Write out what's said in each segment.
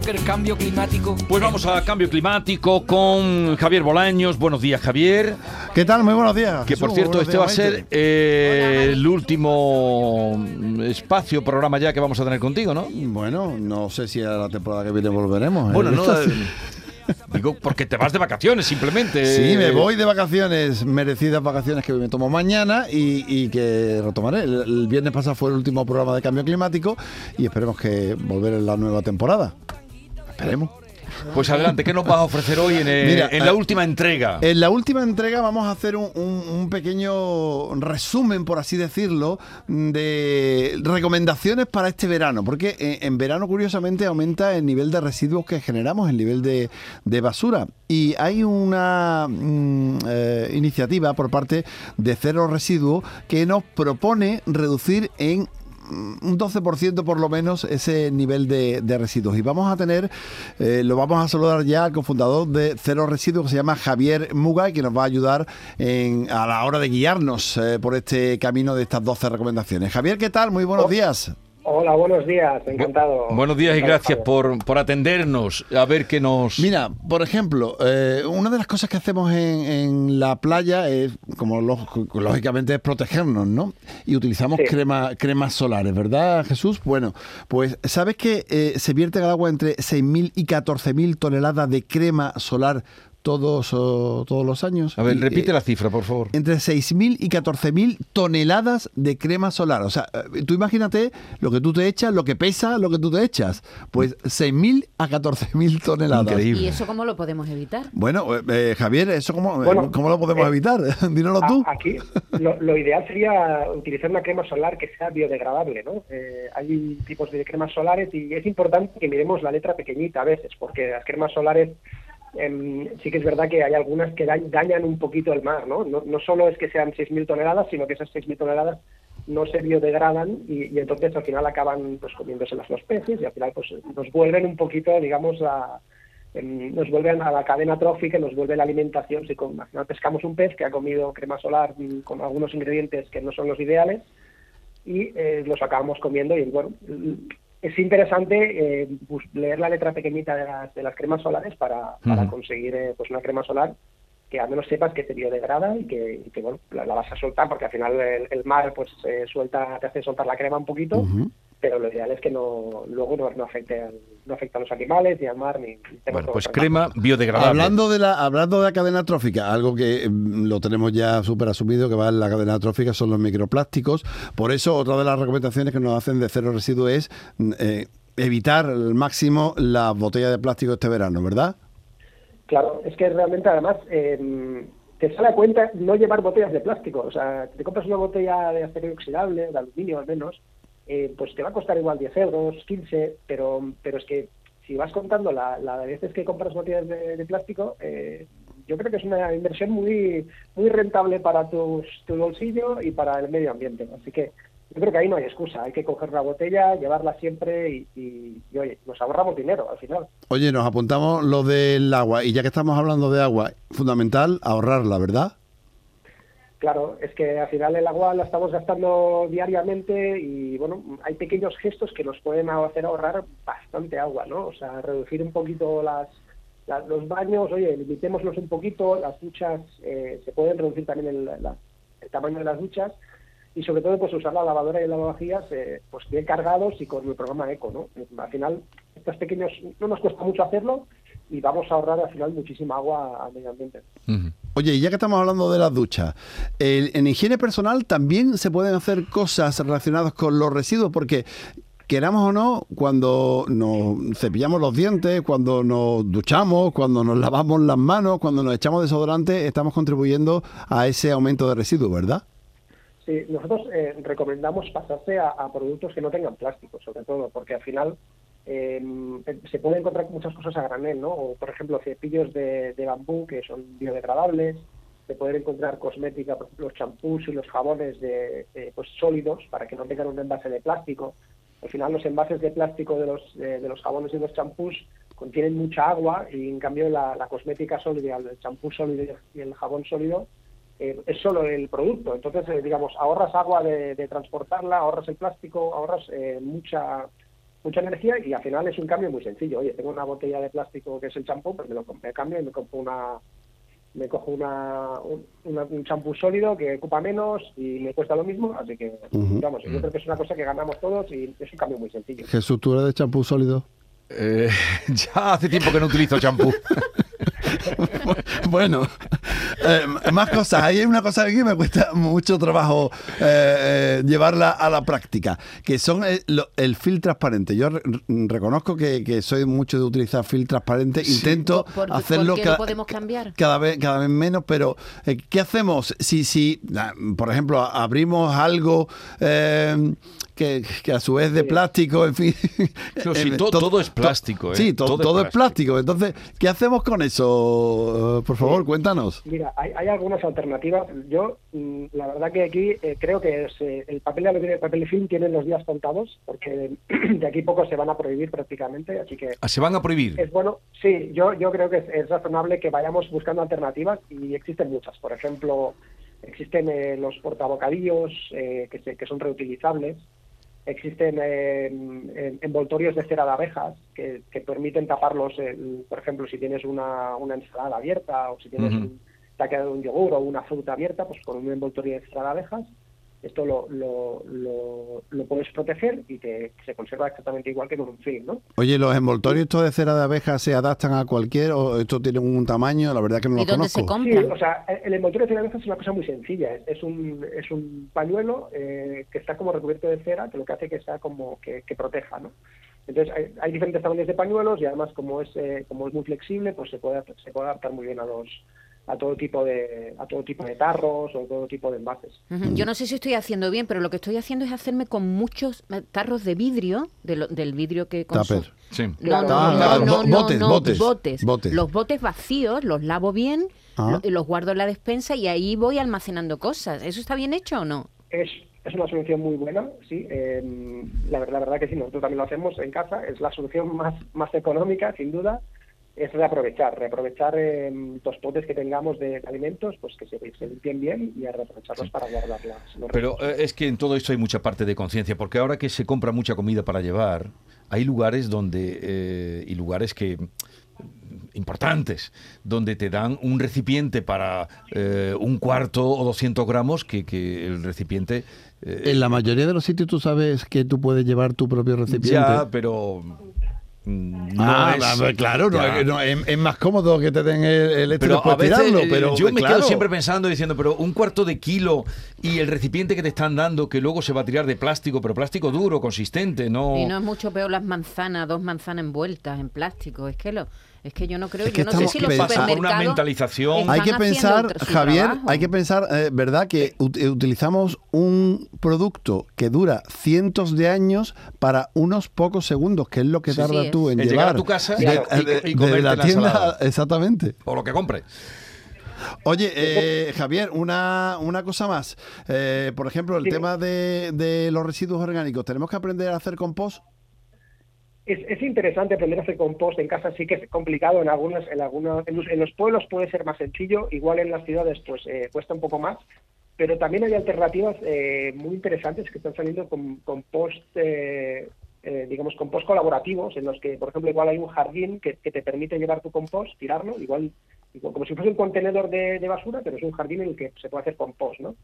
que el cambio climático... Pues vamos a cambio climático con Javier Bolaños. Buenos días, Javier. ¿Qué tal? Muy buenos días. Que por cierto, este va a ser eh, el último espacio, programa ya que vamos a tener contigo, ¿no? Bueno, no sé si a la temporada que viene volveremos. ¿eh? Bueno, no... Digo, porque te vas de vacaciones simplemente. Sí, me voy de vacaciones, merecidas vacaciones que me tomo mañana y, que retomaré. El, viernes pasado fue el último programa de cambio climático y esperemos que volver en la nueva temporada. Esperemos. Pues adelante, ¿qué nos vas a ofrecer hoy en, eh, la eh, última entrega? En la última entrega vamos a hacer un, pequeño resumen, por así decirlo, de recomendaciones para este verano, porque eh, en, verano curiosamente aumenta el nivel de residuos que generamos, el nivel de, basura. Y hay una mm, iniciativa por parte de Cero Residuos que nos propone reducir en un 12% por lo menos ese nivel de, residuos. Y vamos a tener, eh, lo vamos a saludar ya al cofundador de Cero Residuos, que se llama Javier Mugay, que nos va a ayudar a la hora de guiarnos eh, por este camino de estas 12 recomendaciones. Javier, ¿qué tal? Muy buenos días. Hola, buenos días, encantado. buenos días y gracias por, por, atendernos. A ver qué nos. Mira, por ejemplo, eh, una de las cosas que hacemos en, la playa es, como lógicamente, es protegernos, ¿no? Y utilizamos crema, cremas solares, ¿verdad, Jesús? Bueno, pues, ¿sabes que eh, se vierte al agua entre 6.000 y 14.000 toneladas de crema solar todos, todos los años. A ver, repite eh, la cifra, por favor. Entre 6.000 y 14.000 toneladas de crema solar. O sea, eh, tú imagínate lo que tú te echas, lo que pesa, lo que tú te echas. Pues 6.000 a 14.000 toneladas. Increíble. ¿Y eso cómo lo podemos evitar? Bueno, eh, Javier, ¿eso cómo, cómo lo podemos evitar? Dínoslo tú. Aquí lo, ideal sería utilizar una crema solar que sea biodegradable, ¿no? hay tipos de cremas solares y es importante que miremos la letra pequeñita a veces, porque las cremas solares Em, sí que es verdad que hay algunas que dañan un poquito el mar, ¿no? No, solo es que sean 6.000 toneladas, sino que esas 6.000 toneladas no se biodegradan y, entonces al final acaban pues comiéndose los peces y al final pues nos vuelven un poquito, digamos, a, em, nos vuelven a la cadena trófica, nos vuelve la alimentación. Si pescamos un pez que ha comido crema solar con algunos ingredientes que no son los ideales y eh, los acabamos comiendo y bueno, es interesante eh, leer la letra pequeñita de las, de las cremas solares para, para conseguir eh, pues una crema solar que al menos sepas que se biodegrada y que, que bueno, la, vas a soltar porque al final el, mar pues suelta, te hace soltar la crema un poquito pero lo ideal es que no luego no, afecte no afecta a los animales ni al mar ni, bueno pues crema biodegradable. Hablando de la hablando de la cadena trófica algo que mm, lo tenemos ya súper asumido que va en la cadena trófica son los microplásticos. Por eso otra de las recomendaciones que nos hacen de cero residuos es mm, eh, evitar al máximo la botella de plástico este verano verdad claro es que realmente además eh, te sale a cuenta no llevar botellas de plástico. O sea te compras una botella de acero inoxidable de aluminio al menos eh, pues te va a costar igual 10 euros, 15, pero, pero es que si vas contando la, la de veces que compras botellas de, plástico, eh, yo creo que es una inversión muy muy rentable para tus, tu bolsillo y para el medio ambiente. Así que yo creo que ahí no hay excusa. Hay que coger la botella, llevarla siempre y, y, oye, nos ahorramos dinero al final. Oye, nos apuntamos lo del agua y ya que estamos hablando de agua, fundamental ahorrarla, ¿verdad? Claro, es que al final el agua la estamos gastando diariamente y bueno, hay pequeños gestos que nos pueden hacer ahorrar bastante agua, ¿no? O sea, reducir un poquito las, los baños, oye, limitémoslos un poquito, las duchas, eh, se pueden reducir también el, tamaño de las duchas y sobre todo pues usar la lavadora y el lavavajillas eh, pues bien cargados y con el programa Eco, ¿no? Al final, estos pequeños, no nos cuesta mucho hacerlo y vamos a ahorrar al final muchísima agua al medio ambiente. Oye, ya que estamos hablando de las duchas, en higiene personal también se pueden hacer cosas relacionadas con los residuos, porque queramos o no, cuando nos cepillamos los dientes, cuando nos duchamos, cuando nos lavamos las manos, cuando nos echamos desodorante, estamos contribuyendo a ese aumento de residuos, ¿verdad? Sí, nosotros eh, recomendamos pasarse a, a, productos que no tengan plástico, sobre todo, porque al final Em, se pueden encontrar muchas cosas a granel, ¿no? O, por ejemplo, cepillos de, bambú que son biodegradables, se pueden encontrar cosmética, los champús y los jabones de, pues sólidos para que no tengan un envase de plástico. Al final, los envases de plástico de los, de, los jabones y los champús contienen mucha agua y, en cambio, la, cosmética sólida, el champú sólido y el jabón sólido eh, es solo el producto. Entonces, eh, digamos, ahorras agua de, transportarla, ahorras el plástico, ahorras eh, mucha mucha energía y al final es un cambio muy sencillo. Oye, tengo una botella de plástico que es el champú, pues me lo me cambio y me compro una me cojo una, un, una- un champú sólido que ocupa menos y me cuesta lo mismo, así que vamos, yo creo que es una cosa que ganamos todos y es un cambio muy sencillo. Jesús, ¿tú eres de champú sólido? Eh, ya hace tiempo que no utilizo champú. bueno, eh, más cosas. Hay una cosa que me cuesta mucho trabajo eh, eh, llevarla a la práctica, que son el, lo- el film transparente. Yo re- reconozco que, que soy mucho de utilizar film transparente. Intento ¿Por- por- hacerlo por lo podemos cambiar? cada vez cada vez menos, pero eh, ¿qué hacemos si, si por ejemplo, abrimos algo eh, que, que a su vez de plástico, en fin? No, sí, to- todo es plástico, ¿eh? Sí, to- Todo todo, es es plástico. Entonces, ¿qué hacemos con eso? Por favor, cuéntanos. Mira, hay, hay algunas alternativas. Yo, mm, la verdad que aquí eh, creo que es, eh, el papel de y el papel de film tienen los días contados, porque de aquí poco se van a prohibir prácticamente, así que Ah, ¿Se van a prohibir? es bueno. Sí, yo, yo creo que es, es razonable que vayamos buscando alternativas y existen muchas. Por ejemplo, existen eh, los portabocadillos eh, que, se- que son reutilizables. Existen eh, en- envoltorios de cera de abejas que, que permiten taparlos, el- por ejemplo, si tienes una, una ensalada abierta o si tienes un, te ha quedado un yogur o una fruta abierta, pues con un envoltorio de cera de abejas, esto lo, lo, lo, lo puedes proteger y te, se conserva exactamente igual que con un film, ¿no? Oye, ¿los envoltorios estos de cera de abeja se adaptan a cualquier o esto tiene un tamaño? La verdad que no ¿Y los dónde conozco. se Sí, compran? o sea, el- envoltorio de cera de abejas es una cosa muy sencilla. Es, es un, es un pañuelo eh, que está como recubierto de cera, que lo que hace que sea como que, que proteja, ¿no? Entonces hay, hay diferentes tamaños de pañuelos y además como es eh, como es muy flexible, pues se puede se puede adaptar muy bien a los a todo tipo de a todo tipo de tarros o todo tipo de envases. Yo no sé si estoy haciendo bien, pero lo que estoy haciendo es hacerme con muchos eh, tarros de vidrio, de lo- del vidrio que consumo. Tupper. Sí. No, no, Claro, no, botes, no, botes, botes. botes. Los botes vacíos los lavo bien, Ah. lo- los guardo en la despensa y ahí voy almacenando cosas. ¿Eso está bien hecho o no? Es, es una solución muy buena, sí. eh, la, la verdad que sí, nosotros también lo hacemos en casa. Es la solución más, más económica, sin duda. Es reaprovechar, reaprovechar eh, los potes que tengamos de alimentos, pues que se, se limpien bien y a reaprovecharlos para guardarlas. los Pero restos. eh, es que en todo esto hay mucha parte de conciencia, porque ahora que se compra mucha comida para llevar, hay lugares donde, eh, y lugares que importantes, donde te dan un recipiente para eh, un cuarto o 200 gramos, que, que el recipiente... eh, En la mayoría de los sitios tú sabes que tú puedes llevar tu propio recipiente. ya, pero... No ah, es- pues claro, no, es, no, es- es más cómodo que te den el, el este Pero después a veces tirarlo, eh, pero yo me claro. quedo siempre pensando diciendo, pero un cuarto de kilo y el recipiente que te están dando que luego se va a tirar de plástico, pero plástico duro, consistente, no. Y no es mucho peor las manzanas, dos manzanas envueltas en plástico. Es que lo, es que yo no creo, Es que yo no sé estamos si los pensando- Por una supermercados mentalización. están Hay que pensar, Javier, trabajo. hay que pensar, eh, ¿verdad? Que ut- eh, utilizamos un producto que dura cientos de años para unos pocos segundos, que es lo que Sí, tarda sí tú en En llegar llevar a tu casa de, y- de- y de la la tienda, exactamente. O lo que compre. Oye, eh, Javier, una, una cosa más. Eh, por ejemplo, el Sí. tema de, de los residuos orgánicos. ¿Tenemos que aprender a hacer compost? Es, es interesante aprender a hacer compost en casa, sí que es complicado en algunas, en algunas, en los, pueblos puede ser más sencillo, igual en las ciudades pues eh, cuesta un poco más, pero también hay alternativas eh, muy interesantes que están saliendo con compost, eh, eh, digamos compost colaborativos, en los que por ejemplo igual hay un jardín que, que te permite llevar tu compost, tirarlo, igual como si fuese un contenedor de, de basura, pero es un jardín en el que se puede hacer compost, ¿no?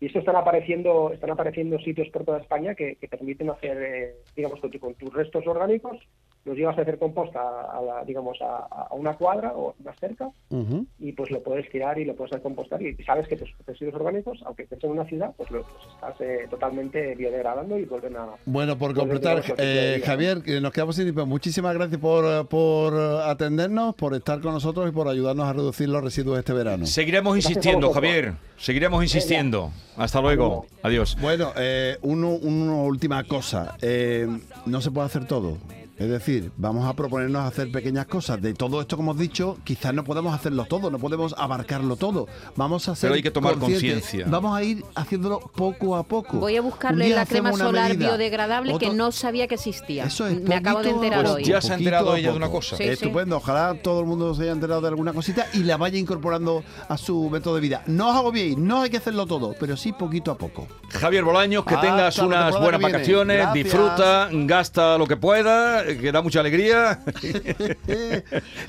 Y esto están apareciendo, están apareciendo sitios por toda España que, que permiten hacer, eh, digamos, con tus restos orgánicos, los llevas a hacer compost a, a la- digamos, a, a una cuadra o más cerca Ujú. y pues lo puedes tirar y lo puedes hacer compostar y sabes que tus residuos orgánicos, aunque estés en una ciudad, pues los estás eh, totalmente biodegradando y vuelven a... Bueno, por completar, eh, Javier, que nos quedamos sin tiempo. Muchísimas gracias por, eh, por atendernos, por estar con nosotros y por ayudarnos a reducir los residuos este verano. Seguiremos insistiendo. Javier. Seguiremos insistiendo. Hasta luego. Adiós. Bueno, eh, uno- una última cosa. Eh, no se puede hacer todo. Es decir, vamos a proponernos hacer pequeñas cosas. De todo esto que hemos dicho, quizás no podemos hacerlo todo, no podemos abarcarlo todo. Vamos a hacer Pero hay que tomar conciencia. Vamos a ir haciéndolo poco a poco. Voy a buscarle la crema solar medida, biodegradable que no sabía que existía. Eso es Me acabo de enterar hoy. Ya se ha enterado ella de una cosa. Sí, sí. Estupendo, ojalá todo el mundo se haya enterado de alguna cosita y la vaya incorporando a su método de vida. No os agobiéis, no hay que hacerlo todo, pero sí poquito a poco. Javier Bolaños, que Hasta tengas unas buenas vacaciones, Gracias. disfruta, gasta lo que pueda, que da mucha alegría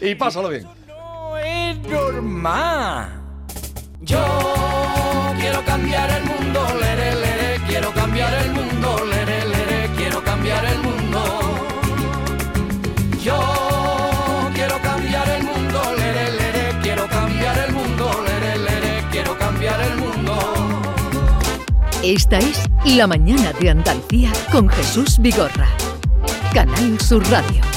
y pásalo bien. no es normal. Yo quiero cambiar el mundo, lere, lere, quiero cambiar el mundo, lere, lere, quiero cambiar el mundo. Yo quiero cambiar el mundo, lere, lere, quiero cambiar el mundo, lere, lere, quiero cambiar el mundo. Esta es La Mañana de Andalucía con Jesús Vigorra. Canal Sur Radio.